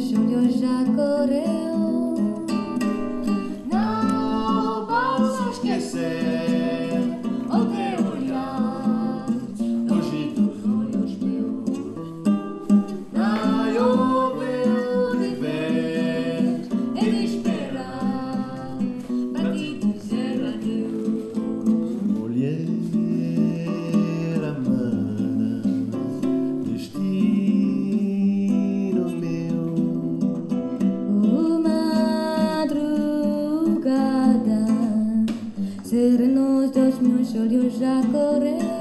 Júlio já correu. Serenos dos meus olhos já correu.